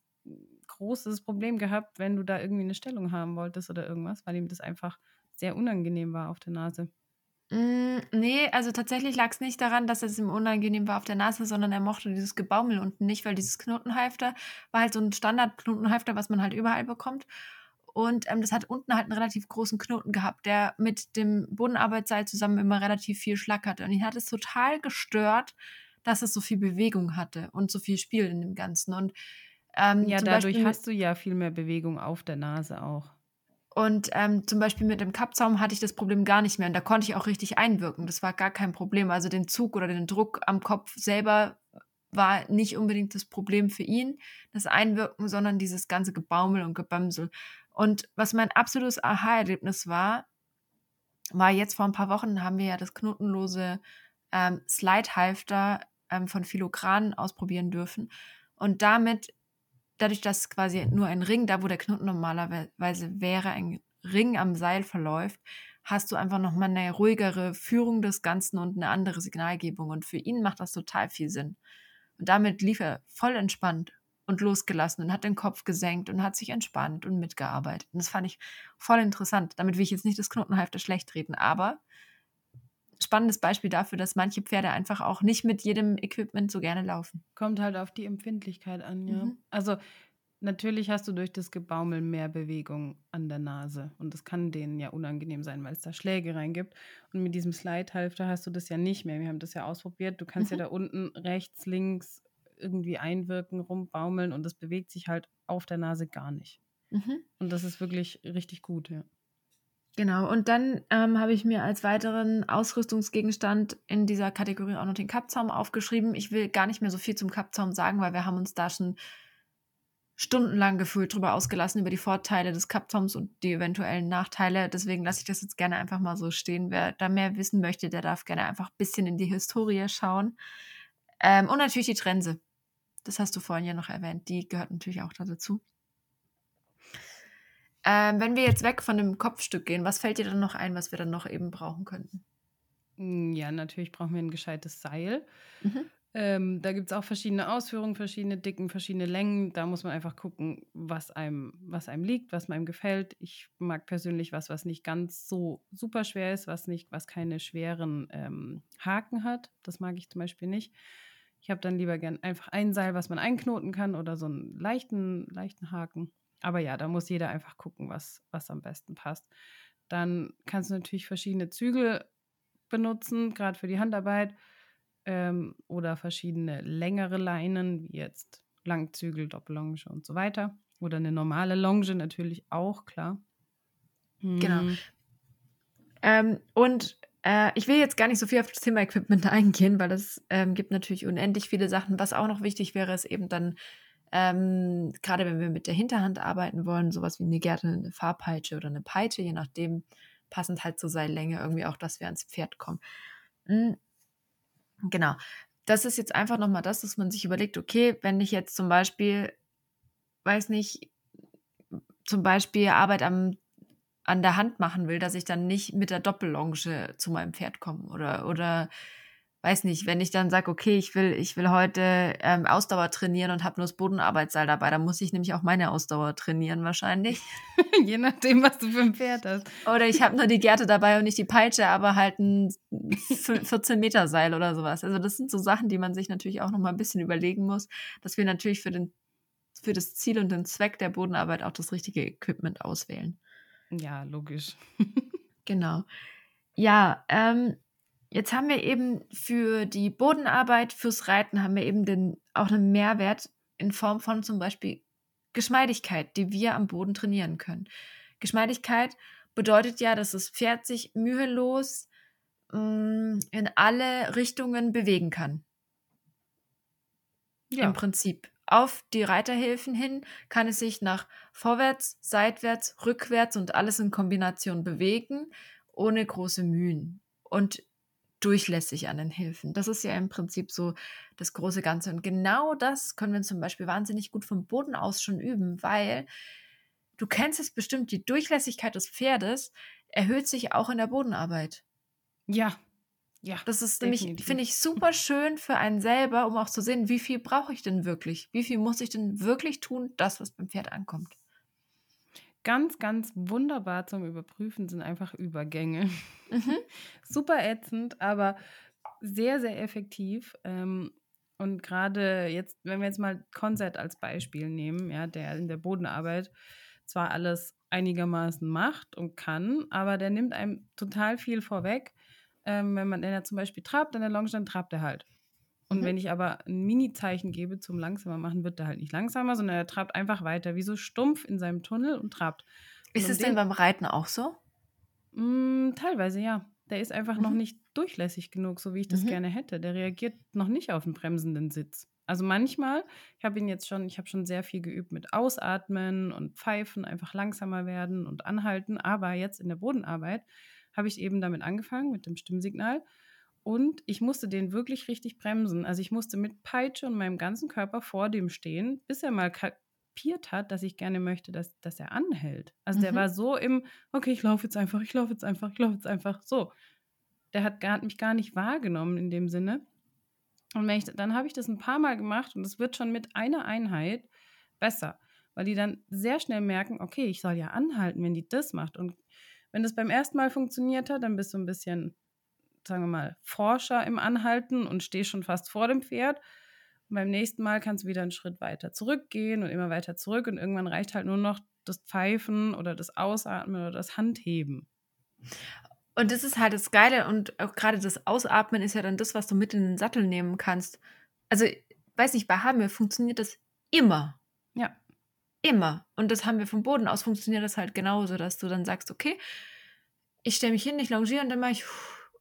großes Problem gehabt, wenn du da irgendwie eine Stellung haben wolltest oder irgendwas, weil ihm das einfach sehr unangenehm war auf der Nase. Mm, nee, also tatsächlich lag es nicht daran, dass es ihm unangenehm war auf der Nase, sondern er mochte dieses Gebaumel unten nicht, weil dieses Knotenhalfter war halt so ein Standard-Knotenhalfter, was man halt überall bekommt. Und ähm, das hat unten halt einen relativ großen Knoten gehabt, der mit dem Bodenarbeitsseil zusammen immer relativ viel schlackerte. Und ihn hat es total gestört, dass es so viel Bewegung hatte und so viel Spiel in dem Ganzen. Und ähm, Ja, dadurch Beispiel- hast du ja viel mehr Bewegung auf der Nase auch. Und ähm, zum Beispiel mit dem Kappzaum hatte ich das Problem gar nicht mehr. Und da konnte ich auch richtig einwirken. Das war gar kein Problem. Also den Zug oder den Druck am Kopf selber war nicht unbedingt das Problem für ihn, das Einwirken, sondern dieses ganze Gebaumel und Gebämsel. Und was mein absolutes Aha-Erlebnis war, war jetzt vor ein paar Wochen haben wir ja das knotenlose ähm, Slide-Halfter ähm, von Philogran ausprobieren dürfen. Und damit dadurch, dass quasi nur ein Ring, da wo der Knoten normalerweise wäre, ein Ring am Seil verläuft, hast du einfach nochmal eine ruhigere Führung des Ganzen und eine andere Signalgebung. Und für ihn macht das total viel Sinn. Und damit lief er voll entspannt und losgelassen und hat den Kopf gesenkt und hat sich entspannt und mitgearbeitet. Und das fand ich voll interessant. Damit will ich jetzt nicht das Knotenhalfter schlecht reden, aber spannendes Beispiel dafür, dass manche Pferde einfach auch nicht mit jedem Equipment so gerne laufen. Kommt halt auf die Empfindlichkeit an, ja. Mhm. Also natürlich hast du durch das Gebaumel mehr Bewegung an der Nase. Und das kann denen ja unangenehm sein, weil es da Schläge reingibt. Und mit diesem Slide-Halfter hast du das ja nicht mehr. Wir haben das ja ausprobiert. Du kannst Mhm. ja da unten rechts, links irgendwie einwirken, rumbaumeln und das bewegt sich halt auf der Nase gar nicht. Mhm. Und das ist wirklich richtig gut, ja. Genau, und dann ähm, habe ich mir als weiteren Ausrüstungsgegenstand in dieser Kategorie auch noch den Kappzaum aufgeschrieben. Ich will gar nicht mehr so viel zum Kappzaum sagen, weil wir haben uns da schon stundenlang gefühlt drüber ausgelassen, über die Vorteile des Kappzaums und die eventuellen Nachteile. Deswegen lasse ich das jetzt gerne einfach mal so stehen. Wer da mehr wissen möchte, der darf gerne einfach ein bisschen in die Historie schauen. Ähm, und natürlich die Trense. Das hast du vorhin ja noch erwähnt. Die gehört natürlich auch da dazu. Ähm, wenn wir jetzt weg von dem Kopfstück gehen, was fällt dir dann noch ein, was wir dann noch eben brauchen könnten? Mm, Ja, natürlich brauchen wir ein gescheites Seil. Mhm. Ähm, da gibt es auch verschiedene Ausführungen, verschiedene Dicken, verschiedene Längen. Da muss man einfach gucken, was einem, was einem liegt, was einem gefällt. Ich mag persönlich was, was nicht ganz so super schwer ist, was nicht, was keine schweren ähm, Haken hat. Das mag ich zum Beispiel nicht. Ich habe dann lieber gern einfach ein Seil, was man einknoten kann oder so einen leichten, leichten Haken. Aber ja, da muss jeder einfach gucken, was, was am besten passt. Dann kannst du natürlich verschiedene Zügel benutzen, gerade für die Handarbeit ähm, oder verschiedene längere Leinen, wie jetzt Langzügel, Doppellonge und so weiter. Oder eine normale Longe natürlich auch, klar. Genau. Mm, Ähm, und Äh, ich will jetzt gar nicht so viel auf das Thema Equipment eingehen, weil es ähm, gibt natürlich unendlich viele Sachen. Was auch noch wichtig wäre, ist eben dann, ähm, gerade wenn wir mit der Hinterhand arbeiten wollen, sowas wie eine Gerte, eine Fahrpeitsche oder eine Peitsche, je nachdem, passend halt zur Seillänge, irgendwie auch, dass wir ans Pferd kommen. Mhm. Genau. Das ist jetzt einfach nochmal das, dass man sich überlegt, okay, wenn ich jetzt zum Beispiel, weiß nicht, zum Beispiel Arbeit am an der Hand machen will, dass ich dann nicht mit der Doppellonge zu meinem Pferd komme oder oder weiß nicht, wenn ich dann sage, okay, ich will ich will heute ähm, Ausdauer trainieren und habe nur das Bodenarbeitsseil dabei, dann muss ich nämlich auch meine Ausdauer trainieren wahrscheinlich. Je nachdem, was du für ein Pferd hast. Oder ich habe nur die Gerte dabei und nicht die Peitsche, aber halt ein 14 Meter Seil oder sowas. Also das sind so Sachen, die man sich natürlich auch noch mal ein bisschen überlegen muss, dass wir natürlich für den für das Ziel und den Zweck der Bodenarbeit auch das richtige Equipment auswählen. Ja, logisch. Genau. Ja, ähm, jetzt haben wir eben für die Bodenarbeit, fürs Reiten haben wir eben den, auch einen Mehrwert in Form von zum Beispiel Geschmeidigkeit, die wir am Boden trainieren können. Geschmeidigkeit bedeutet ja, dass das Pferd sich mühelos mh, mm, in alle Richtungen bewegen kann. Ja. Im Prinzip auf die Reiterhilfen hin kann es sich nach vorwärts, seitwärts, rückwärts und alles in Kombination bewegen, ohne große Mühen und durchlässig an den Hilfen. Das ist ja im Prinzip so das große Ganze. Und genau das können wir zum Beispiel wahnsinnig gut vom Boden aus schon üben, weil du kennst es bestimmt, die Durchlässigkeit des Pferdes erhöht sich auch in der Bodenarbeit. Ja, ja, das ist nämlich, finde ich, super schön für einen selber, um auch zu sehen, wie viel brauche ich denn wirklich? Wie viel muss ich denn wirklich tun, das, was beim Pferd ankommt? Ganz, ganz wunderbar zum Überprüfen sind einfach Übergänge. Mhm. super ätzend, aber sehr, sehr effektiv. Ähm, und gerade jetzt, wenn wir jetzt mal Konzert als Beispiel nehmen, ja, der in der Bodenarbeit zwar alles einigermaßen macht und kann, aber der nimmt einem total viel vorweg ähm, wenn man wenn zum Beispiel trabt an der Longe, dann trabt er halt. Und mhm. wenn ich aber ein Mini-Zeichen gebe zum langsamer machen, wird er halt nicht langsamer, sondern er trabt einfach weiter, wie so stumpf in seinem Tunnel und trabt. Ist und es denn beim Reiten auch so? Mh, mm, teilweise ja. Der ist einfach mhm. noch nicht durchlässig genug, so wie ich das mhm. gerne hätte. Der reagiert noch nicht auf einen bremsenden Sitz. Also manchmal, ich habe ihn jetzt schon, ich habe schon sehr viel geübt mit Ausatmen und Pfeifen, einfach langsamer werden und anhalten, aber jetzt in der Bodenarbeit habe ich eben damit angefangen, mit dem Stimmsignal. Und ich musste den wirklich richtig bremsen. Also ich musste mit Peitsche und meinem ganzen Körper vor dem stehen, bis er mal kapiert hat, dass ich gerne möchte, dass, dass er anhält. Also mhm. der war so im, okay, ich laufe jetzt einfach, ich laufe jetzt einfach, ich laufe jetzt einfach. So. Der hat, gar, hat mich gar nicht wahrgenommen in dem Sinne. Und ich, dann habe ich das ein paar Mal gemacht und es wird schon mit einer Einheit besser, weil die dann sehr schnell merken, okay, ich soll ja anhalten, wenn die das macht. Und wenn das beim ersten Mal funktioniert hat, dann bist du ein bisschen, sagen wir mal, Forscher im Anhalten und stehst schon fast vor dem Pferd. Und beim nächsten Mal kannst du wieder einen Schritt weiter zurückgehen und immer weiter zurück und irgendwann reicht halt nur noch das Pfeifen oder das Ausatmen oder das Handheben. Und das ist halt das Geile und auch gerade das Ausatmen ist ja dann das, was du mit in den Sattel nehmen kannst. Also, weiß nicht, bei Hamel funktioniert das immer. Ja. Immer. Und das haben wir vom Boden aus funktioniert das halt genauso, dass du dann sagst, okay, ich stelle mich hin, ich longiere und dann mache ich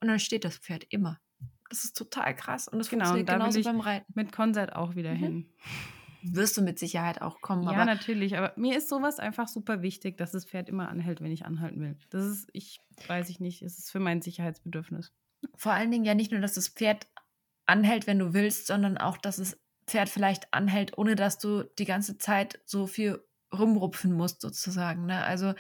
und dann steht das Pferd immer. Das ist total krass und das genau, funktioniert und da genauso beim Reiten. Mit Konzert auch wieder mhm. hin. Wirst du mit Sicherheit auch kommen. Ja, natürlich, aber mir ist sowas einfach super wichtig, dass das Pferd immer anhält, wenn ich anhalten will. Das ist, ich weiß ich nicht, es ist für mein Sicherheitsbedürfnis. Vor allen Dingen ja nicht nur, dass das Pferd anhält, wenn du willst, sondern auch, dass es Pferd vielleicht anhält, ohne dass du die ganze Zeit so viel rumrupfen musst, sozusagen. Ne? Also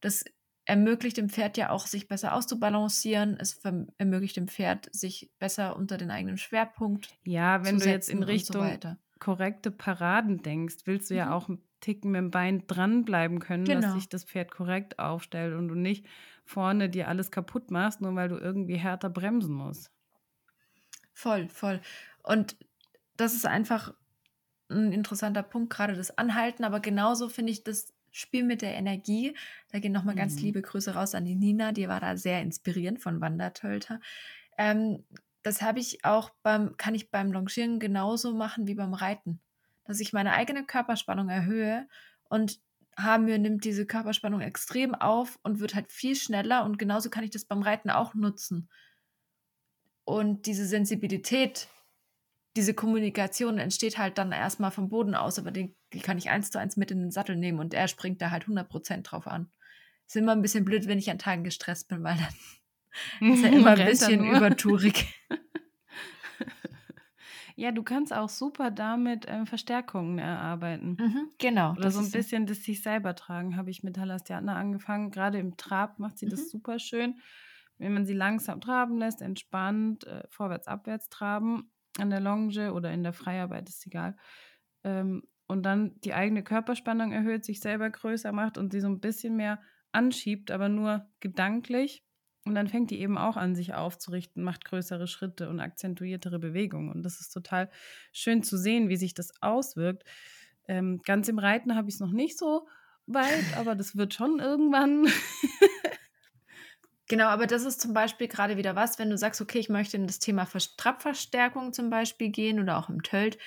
das ermöglicht dem Pferd ja auch, sich besser auszubalancieren. Es ermöglicht dem Pferd, sich besser unter den eigenen Schwerpunkt Ja, wenn du jetzt in Richtung so korrekte Paraden denkst, willst du mhm. ja auch einen Ticken mit dem Bein dranbleiben können, genau. dass sich das Pferd korrekt aufstellt und du nicht vorne dir alles kaputt machst, nur weil du irgendwie härter bremsen musst. Voll, voll. Und das ist einfach ein interessanter Punkt, gerade das Anhalten, aber genauso finde ich das Spiel mit der Energie. Da gehen nochmal mhm. ganz liebe Grüße raus an die Nina, die war da sehr inspirierend von Wandertölter. Ähm, das habe ich auch beim, kann ich beim Longieren genauso machen wie beim Reiten. Dass ich meine eigene Körperspannung erhöhe und haben wir, nimmt diese Körperspannung extrem auf und wird halt viel schneller. Und genauso kann ich das beim Reiten auch nutzen. Und diese Sensibilität, diese Kommunikation entsteht halt dann erstmal vom Boden aus, aber den, die kann ich eins zu eins mit in den Sattel nehmen und er springt da halt 100% drauf an. Ist immer ein bisschen blöd, wenn ich an Tagen gestresst bin, weil dann ist er immer ein bisschen übertourig. Ja, du kannst auch super damit ähm, Verstärkungen erarbeiten. Mhm, genau. Oder so ein bisschen das sich selber tragen, habe ich mit Halastiatna angefangen. Gerade im Trab macht sie mhm. das super schön. Wenn man sie langsam traben lässt, entspannt, äh, vorwärts, abwärts traben, an der Longe oder in der Freiarbeit, ist egal. Ähm, und dann die eigene Körperspannung erhöht, sich selber größer macht und sie so ein bisschen mehr anschiebt, aber nur gedanklich. Und dann fängt die eben auch an, sich aufzurichten, macht größere Schritte und akzentuiertere Bewegungen. Und das ist total schön zu sehen, wie sich das auswirkt. Ähm, ganz im Reiten habe ich es noch nicht so weit, aber das wird schon irgendwann. genau, aber das ist zum Beispiel gerade wieder was, wenn du sagst, okay, ich möchte in das Thema Trabverstärkung zum Beispiel gehen oder auch im Tölt,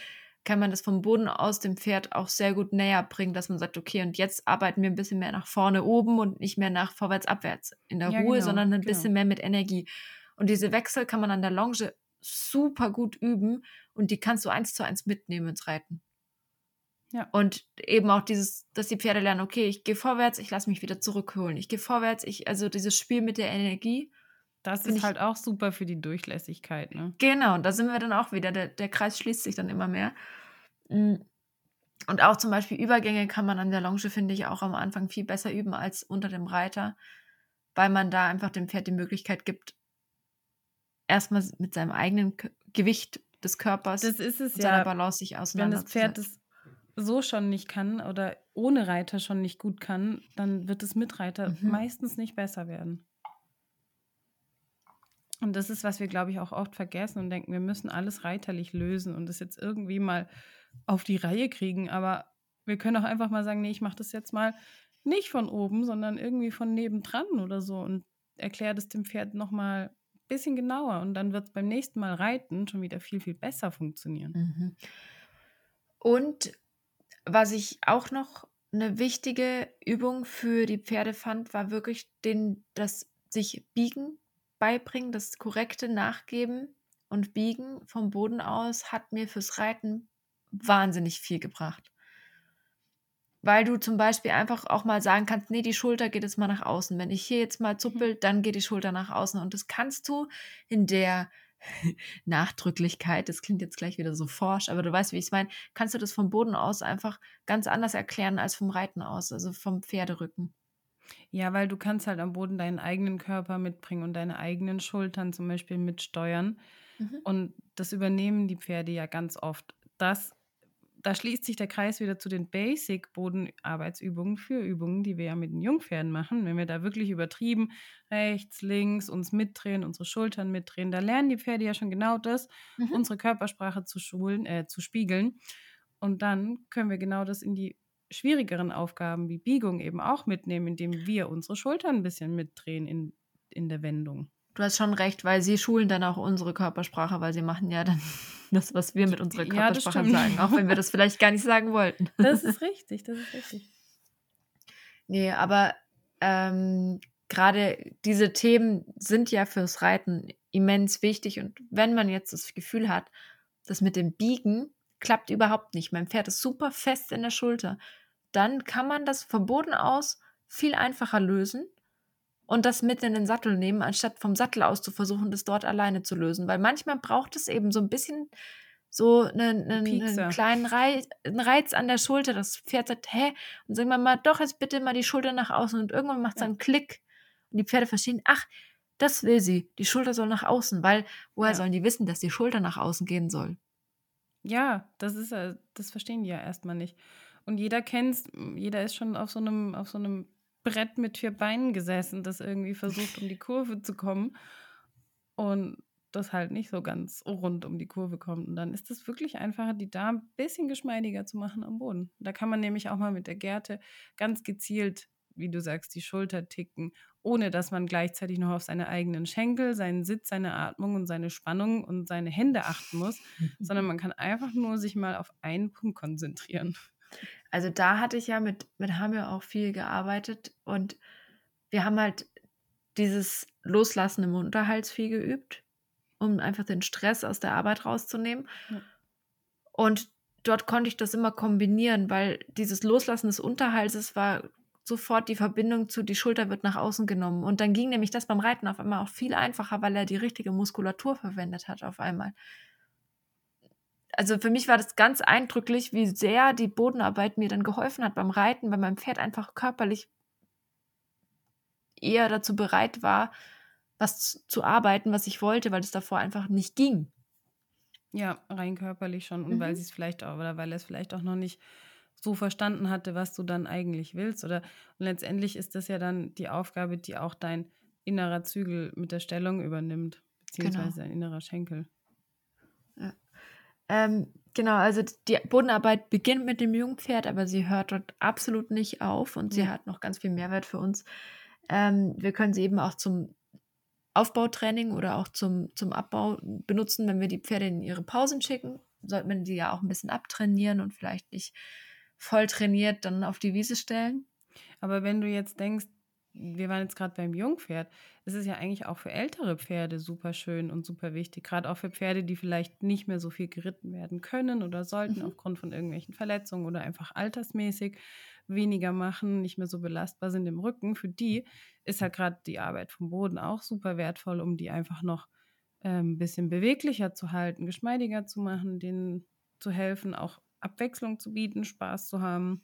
kann man das vom Boden aus dem Pferd auch sehr gut näher bringen, dass man sagt, okay, und jetzt arbeiten wir ein bisschen mehr nach vorne oben und nicht mehr nach vorwärts abwärts in der ja, Ruhe, genau, sondern ein genau. bisschen mehr mit Energie. Und diese Wechsel kann man an der Longe super gut üben und die kannst du eins zu eins mitnehmen ins Reiten. Ja. Und eben auch dieses, dass die Pferde lernen, okay, ich gehe vorwärts, ich lasse mich wieder zurückholen. Ich gehe vorwärts, ich, also dieses Spiel mit der Energie. Das ist halt auch super für die Durchlässigkeit, ne? Genau, da sind wir dann auch wieder. Der, der Kreis schließt sich dann immer mehr. Mm. Und auch zum Beispiel Übergänge kann man an der Longe, finde ich, auch am Anfang viel besser üben als unter dem Reiter, weil man da einfach dem Pferd die Möglichkeit gibt, erstmal mit seinem eigenen Gewicht des Körpers das ist es, und ja. seiner Balance sich Wenn das Pferd das so schon nicht kann oder ohne Reiter schon nicht gut kann, dann wird es mit Reiter mhm. meistens nicht besser werden. Und das ist, was wir, glaube ich, auch oft vergessen und denken, wir müssen alles reiterlich lösen und das jetzt irgendwie mal auf die Reihe kriegen. Aber wir können auch einfach mal sagen, nee, ich mache das jetzt mal nicht von oben, sondern irgendwie von nebendran oder so und erkläre das dem Pferd nochmal ein bisschen genauer. Und dann wird es beim nächsten Mal reiten schon wieder viel, viel besser funktionieren. Mhm. Und was ich auch noch eine wichtige Übung für die Pferde fand, war wirklich den, das sich biegen beibringen, das korrekte Nachgeben und Biegen vom Boden aus hat mir fürs Reiten wahnsinnig viel gebracht. Weil du zum Beispiel einfach auch mal sagen kannst, nee, die Schulter geht jetzt mal nach außen. Wenn ich hier jetzt mal mhm. zuppel, dann geht die Schulter nach außen. Und das kannst du in der Nachdrücklichkeit, das klingt jetzt gleich wieder so forsch, aber du weißt, wie ich es meine, kannst du das vom Boden aus einfach ganz anders erklären als vom Reiten aus, also vom Pferderücken. Ja, weil du kannst halt am Boden deinen eigenen Körper mitbringen und deine eigenen Schultern zum Beispiel mitsteuern. Mhm. Und das übernehmen die Pferde ja ganz oft. Das da schließt sich der Kreis wieder zu den Basic-Bodenarbeitsübungen für Übungen, die wir ja mit den Jungpferden machen. Wenn wir da wirklich übertrieben rechts, links uns mitdrehen, unsere Schultern mitdrehen, da lernen die Pferde ja schon genau das, mhm. unsere Körpersprache zu schulen, äh, zu spiegeln. Und dann können wir genau das in die schwierigeren Aufgaben wie Biegung eben auch mitnehmen, indem wir unsere Schultern ein bisschen mitdrehen in, in der Wendung. Du hast schon recht, weil sie schulen dann auch unsere Körpersprache, weil sie machen ja dann das, was wir mit unserer Körpersprache ja, sagen, auch wenn wir das vielleicht gar nicht sagen wollten. Das ist richtig, das ist richtig. Nee, aber ähm, gerade diese Themen sind ja fürs Reiten immens wichtig. Und wenn man jetzt das Gefühl hat, das mit dem Biegen klappt überhaupt nicht, mein Pferd ist super fest in der Schulter, dann kann man das vom Boden aus viel einfacher lösen und das mit in den Sattel nehmen, anstatt vom Sattel aus zu versuchen, das dort alleine zu lösen. Weil manchmal braucht es eben so ein bisschen so einen, einen, einen kleinen Reiz, einen Reiz, an der Schulter. Das Pferd sagt, hä? Und sagen wir mal, doch jetzt bitte mal die Schulter nach außen. Und irgendwann macht es ja. einen Klick. Und die Pferde verstehen, ach, das will sie. Die Schulter soll nach außen. Weil woher ja. sollen die wissen, dass die Schulter nach außen gehen soll? Ja, das ist das verstehen die ja erstmal nicht. Und jeder kennt jeder ist schon auf so einem, auf so einem Brett mit vier Beinen gesessen, das irgendwie versucht, um die Kurve zu kommen und das halt nicht so ganz rund um die Kurve kommt. Und dann ist es wirklich einfacher, die da ein bisschen geschmeidiger zu machen am Boden. Da kann man nämlich auch mal mit der Gerte ganz gezielt, wie du sagst, die Schulter ticken, ohne dass man gleichzeitig noch auf seine eigenen Schenkel, seinen Sitz, seine Atmung und seine Spannung und seine Hände achten muss, sondern man kann einfach nur sich mal auf einen Punkt konzentrieren. Also da hatte ich ja mit, mit Hamir auch viel gearbeitet und wir haben halt dieses Loslassen im Unterhals viel geübt, um einfach den Stress aus der Arbeit rauszunehmen. Ja. Und dort konnte ich das immer kombinieren, weil dieses Loslassen des Unterhalses war sofort die Verbindung zu, die Schulter wird nach außen genommen. Und dann ging nämlich das beim Reiten auf einmal auch viel einfacher, weil er die richtige Muskulatur verwendet hat auf einmal. Also für mich war das ganz eindrücklich, wie sehr die Bodenarbeit mir dann geholfen hat beim Reiten, weil mein Pferd einfach körperlich eher dazu bereit war, was zu arbeiten, was ich wollte, weil es davor einfach nicht ging. Ja, rein körperlich schon. Und mhm. weil sie es vielleicht auch, oder weil er es vielleicht auch noch nicht so verstanden hatte, was du dann eigentlich willst. Oder und letztendlich ist das ja dann die Aufgabe, die auch dein innerer Zügel mit der Stellung übernimmt, beziehungsweise genau. dein innerer Schenkel. Ja. Ähm, genau, also die Bodenarbeit beginnt mit dem Jungpferd, aber sie hört dort absolut nicht auf und sie hat noch ganz viel Mehrwert für uns. Ähm, wir können sie eben auch zum Aufbautraining oder auch zum, zum Abbau benutzen, wenn wir die Pferde in ihre Pausen schicken. Sollte man die ja auch ein bisschen abtrainieren und vielleicht nicht voll trainiert dann auf die Wiese stellen. Aber wenn du jetzt denkst, wir waren jetzt gerade beim Jungpferd, es ist ja eigentlich auch für ältere Pferde super schön und super wichtig, gerade auch für Pferde, die vielleicht nicht mehr so viel geritten werden können oder sollten mhm. aufgrund von irgendwelchen Verletzungen oder einfach altersmäßig weniger machen, nicht mehr so belastbar sind im Rücken. Für die ist halt gerade die Arbeit vom Boden auch super wertvoll, um die einfach noch ein ähm, bisschen beweglicher zu halten, geschmeidiger zu machen, denen zu helfen, auch Abwechslung zu bieten, Spaß zu haben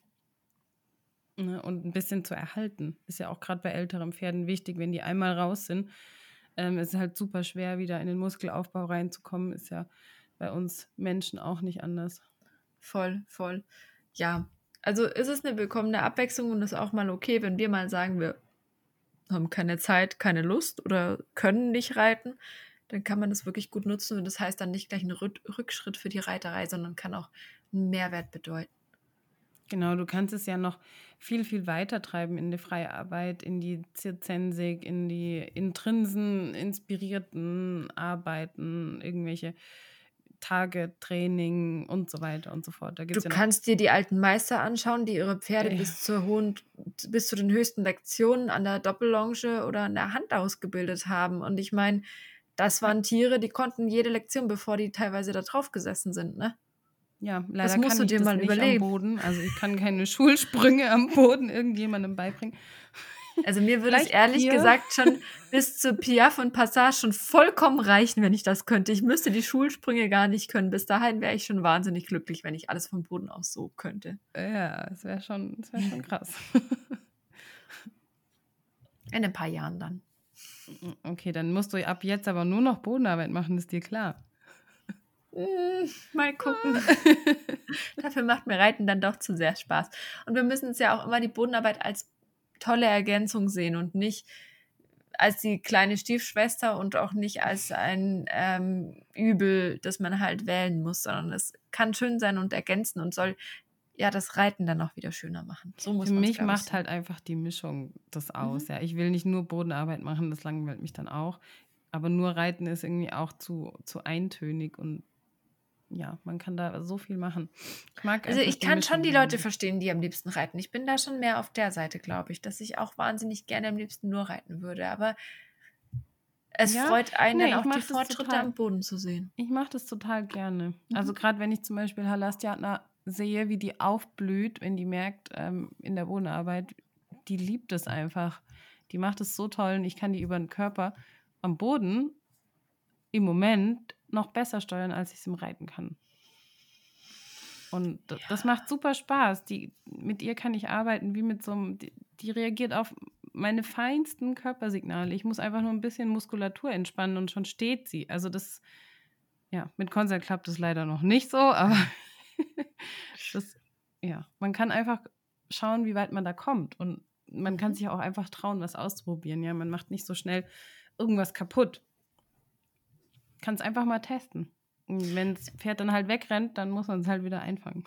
ne, und ein bisschen zu erhalten. Ist ja auch gerade bei älteren Pferden wichtig, wenn die einmal raus sind. Ähm, ist halt super schwer, wieder in den Muskelaufbau reinzukommen. Ist ja bei uns Menschen auch nicht anders. Voll, voll. Ja, also ist es eine willkommene Abwechslung und ist auch mal okay, wenn wir mal sagen, wir haben keine Zeit, keine Lust oder können nicht reiten, dann kann man das wirklich gut nutzen und das heißt dann nicht gleich ein Rückschritt für die Reiterei, sondern kann auch einen Mehrwert bedeuten. Genau, du kannst es ja noch viel, viel weiter treiben in die freie Arbeit, in die Zirzensik, in die intrinsen inspirierten Arbeiten, irgendwelche Tage Training und so weiter und so fort. du ja kannst dir die alten Meister anschauen, die ihre Pferde ja. bis zur hohen, bis zu den höchsten Lektionen an der Doppellonge oder an der Hand ausgebildet haben. Und ich meine, das waren Tiere, die konnten jede Lektion, bevor die teilweise da drauf gesessen sind, ne? Ja, leider das musst kann du dir mal überlegen. Am Boden. Also ich kann keine Schulsprünge am Boden irgendjemandem beibringen. Also mir würde es ehrlich Piaf. gesagt schon bis zu Piaf und Passage schon vollkommen reichen, wenn ich das könnte. Ich müsste die Schulsprünge gar nicht können. Bis dahin wäre ich schon wahnsinnig glücklich, wenn ich alles vom Boden aus so könnte. Ja, es wäre schon, wär schon krass. In ein paar Jahren dann. Okay, dann musst du ab jetzt aber nur noch Bodenarbeit machen, ist dir klar. Hm, mal gucken. Dafür macht mir Reiten dann doch zu sehr Spaß. Und wir müssen es ja auch immer die Bodenarbeit als tolle Ergänzung sehen und nicht als die kleine Stiefschwester und auch nicht als ein ähm, Übel, das man halt wählen muss, sondern es kann schön sein und ergänzen und soll ja das Reiten dann auch wieder schöner machen. So muss Für mich macht halt einfach die Mischung das mhm. aus. Mhm. Ja, ich will nicht nur Bodenarbeit machen, das langweilt mich dann auch. Aber nur Reiten ist irgendwie auch zu, zu eintönig und ja, man kann da so viel machen. Ich mag also ich kann schon die Leute verstehen, die am liebsten reiten. Ich bin da schon mehr auf der Seite, glaube ich, dass ich auch wahnsinnig gerne am liebsten nur reiten würde. Aber es ja? freut einen nee, dann auch die Fortschritte total, am Boden zu sehen. Ich mache das total gerne. Mhm. Also gerade wenn ich zum Beispiel Halastiatna sehe, wie die aufblüht, wenn die merkt ähm, in der Bodenarbeit, die liebt es einfach. Die macht es so toll und ich kann die über den Körper am Boden im Moment noch besser steuern, als ich es im Reiten kann. Und ja. das macht super Spaß. Die, mit ihr kann ich arbeiten wie mit so einem, die, die, reagiert auf meine feinsten Körpersignale. Ich muss einfach nur ein bisschen Muskulatur entspannen und schon steht sie. Also das, ja, mit Konzert klappt das leider noch nicht so, aber das, ja, man kann einfach schauen, wie weit man da kommt. Und man kann mhm. sich auch einfach trauen, was auszuprobieren. Ja, man macht nicht so schnell irgendwas kaputt kann es einfach mal testen. Wenn das Pferd dann halt wegrennt, dann muss man es halt wieder einfangen.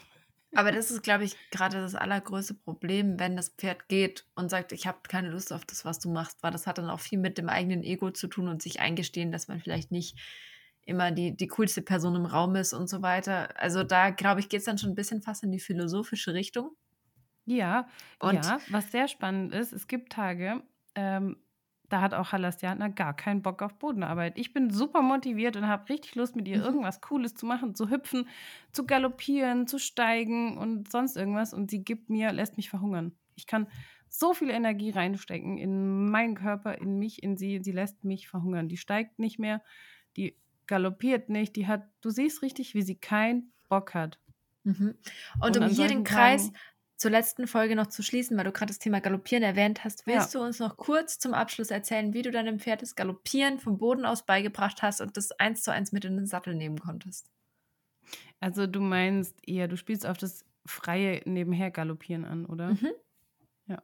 Aber das ist, glaube ich, gerade das allergrößte Problem, wenn das Pferd geht und sagt, ich habe keine Lust auf das, was du machst, weil das hat dann auch viel mit dem eigenen Ego zu tun und sich eingestehen, dass man vielleicht nicht immer die, die coolste Person im Raum ist und so weiter. Also da, glaube ich, geht es dann schon ein bisschen fast in die philosophische Richtung. Ja, und ja, was sehr spannend ist, es gibt Tage, ähm, da hat auch Halastiana gar keinen Bock auf Bodenarbeit. Ich bin super motiviert und habe richtig Lust, mit ihr mhm. irgendwas Cooles zu machen, zu hüpfen, zu galoppieren, zu steigen und sonst irgendwas. Und sie gibt mir, lässt mich verhungern. Ich kann so viel Energie reinstecken in meinen Körper, in mich, in sie. Sie lässt mich verhungern. Die steigt nicht mehr, die galoppiert nicht, die hat, du siehst richtig, wie sie keinen Bock hat. Mhm. Und, und um hier den Kreis zur letzten Folge noch zu schließen, weil du gerade das Thema Galoppieren erwähnt hast, willst ja. du uns noch kurz zum Abschluss erzählen, wie du deinem Pferd das Galoppieren vom Boden aus beigebracht hast und das eins zu eins mit in den Sattel nehmen konntest? Also du meinst eher, du spielst auf das freie nebenher Galoppieren an, oder? Mhm. Ja.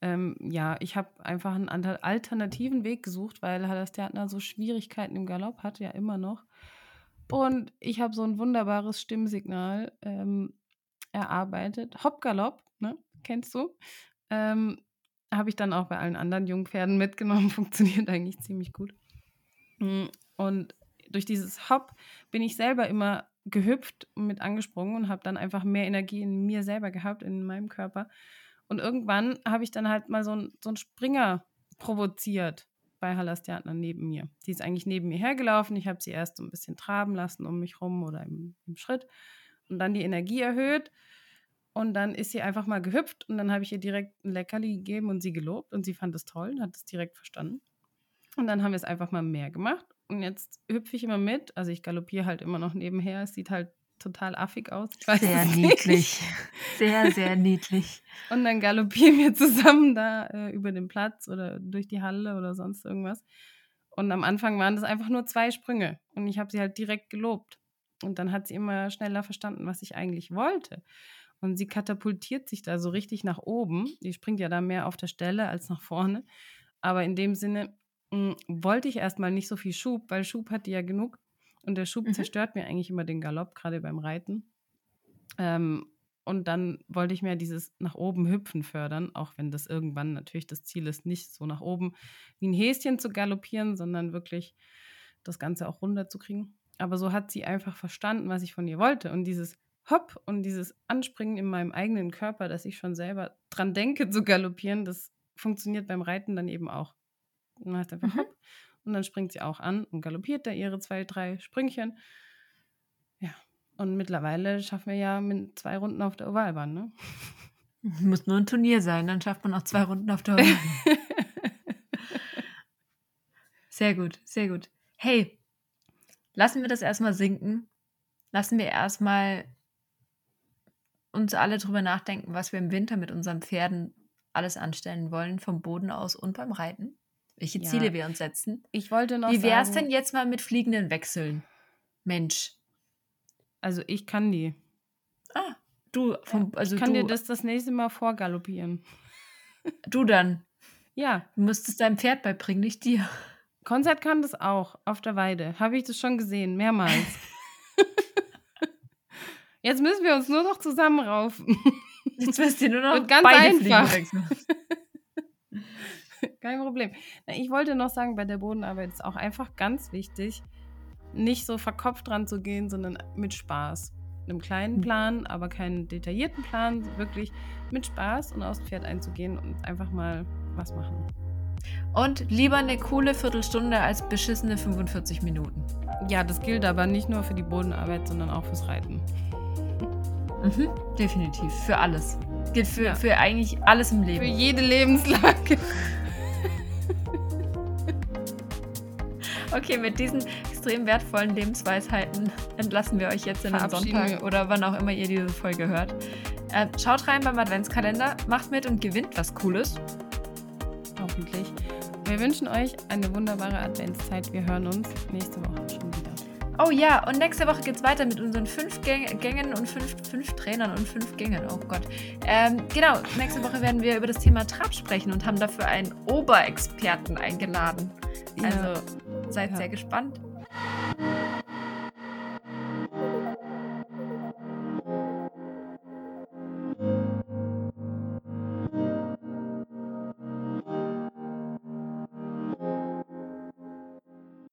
Ähm, ja, ich habe einfach einen alternativen Weg gesucht, weil Halastiatna so Schwierigkeiten im Galopp hat, ja immer noch. Und ich habe so ein wunderbares Stimmsignal. Ähm, erarbeitet. Hopgalopp, ne? Kennst du? Ähm, Habe ich dann auch bei allen anderen Jungpferden mitgenommen. Funktioniert eigentlich ziemlich gut. Hm, und durch dieses Hop bin ich selber immer gehüpft und mit angesprungen und habe dann einfach mehr Energie in mir selber gehabt, in meinem Körper. Und irgendwann habe ich dann halt mal so, ein, so einen Springer provoziert bei Halastiatna neben mir. Die ist eigentlich neben mir hergelaufen. Ich habe sie erst so ein bisschen traben lassen um mich rum oder im, im Schritt und dann die Energie erhöht. Und dann ist sie einfach mal gehüpft und dann habe ich ihr direkt ein Leckerli gegeben und sie gelobt und sie fand es toll und hat es direkt verstanden. Und dann haben wir es einfach mal mehr gemacht und jetzt hüpfe ich immer mit. Also ich galoppiere halt immer noch nebenher. Es sieht halt total affig aus. sehr niedlich. Sehr, sehr niedlich. Und dann galoppieren wir zusammen da äh, über den Platz oder durch die Halle oder sonst irgendwas. Und am Anfang waren das einfach nur zwei Sprünge und ich habe sie halt direkt gelobt. Und dann hat sie immer schneller verstanden, was ich eigentlich wollte. Und sie katapultiert sich da so richtig nach oben. Die springt ja da mehr auf der Stelle als nach vorne. Aber in dem Sinne mh, hm, wollte ich erstmal nicht so viel Schub, weil Schub hat die ja genug. Und der Schub mhm. zerstört mir eigentlich immer den Galopp, gerade beim Reiten. Ähm, und dann wollte ich mehr dieses nach oben hüpfen fördern, auch wenn das irgendwann natürlich das Ziel ist, nicht so nach oben wie ein Häschen zu galoppieren, sondern wirklich das Ganze auch runterzukriegen. Aber so hat sie einfach verstanden, was ich von ihr wollte. Und dieses Hopp und dieses Anspringen in meinem eigenen Körper, dass ich schon selber dran denke zu galoppieren, das funktioniert beim Reiten dann eben auch. Man hat einfach mhm. Hopp und dann springt sie auch an und galoppiert da ihre zwei, drei Sprüngchen. Ja, und mittlerweile schaffen wir ja mit zwei Runden auf der Ovalbahn, ne? Muss nur ein Turnier sein, dann schafft man auch zwei Runden auf der Ovalbahn. sehr gut, sehr gut. Hey, lassen wir das erstmal sinken. Lassen wir erstmal uns alle drüber nachdenken, was wir im Winter mit unseren Pferden alles anstellen wollen, vom Boden aus und beim Reiten. Welche ja. Ziele wir uns setzen. Ich wollte noch Wie wäre es denn jetzt mal mit fliegenden Wechseln? Mensch. Also ich kann die. Ah, du. Vom, also ich kann du, dir das das nächste Mal vorgaloppieren. Du dann. Ja. Du musst es deinem Pferd beibringen, nicht dir. Konzert kann das auch auf der Weide. Habe ich das schon gesehen, mehrmals. Jetzt müssen wir uns nur noch zusammenraufen. Jetzt müsst ihr nur noch Und ganz einfach. Kein Problem. Ich wollte noch sagen, bei der Bodenarbeit ist auch einfach ganz wichtig, nicht so verkopft dran zu gehen, sondern mit Spaß. Einem kleinen hm. Plan, aber keinen detaillierten Plan, wirklich mit Spaß und aus dem Pferd einzugehen und einfach mal was machen. Und lieber eine coole Viertelstunde als beschissene 45 Minuten. Ja, das gilt aber nicht nur für die Bodenarbeit, sondern auch fürs Reiten. Mhm, definitiv. Für alles. Gilt für, ja. für eigentlich alles im Leben. Für jede Lebenslage. okay, mit diesen extrem wertvollen Lebensweisheiten entlassen wir euch jetzt in den Sonntag oder wann auch immer ihr diese Folge hört. Äh, schaut rein beim Adventskalender, macht mit und gewinnt was Cooles hoffentlich. Wir wünschen euch eine wunderbare Adventszeit. Wir hören uns nächste Woche schon wieder. Oh ja, und nächste Woche geht es weiter mit unseren fünf Gängen und fünf, fünf Trainern und fünf Gängen. Oh Gott. Ähm, genau, nächste Woche werden wir über das Thema Trab sprechen und haben dafür einen Oberexperten eingeladen. Also ja. seid ja. sehr gespannt.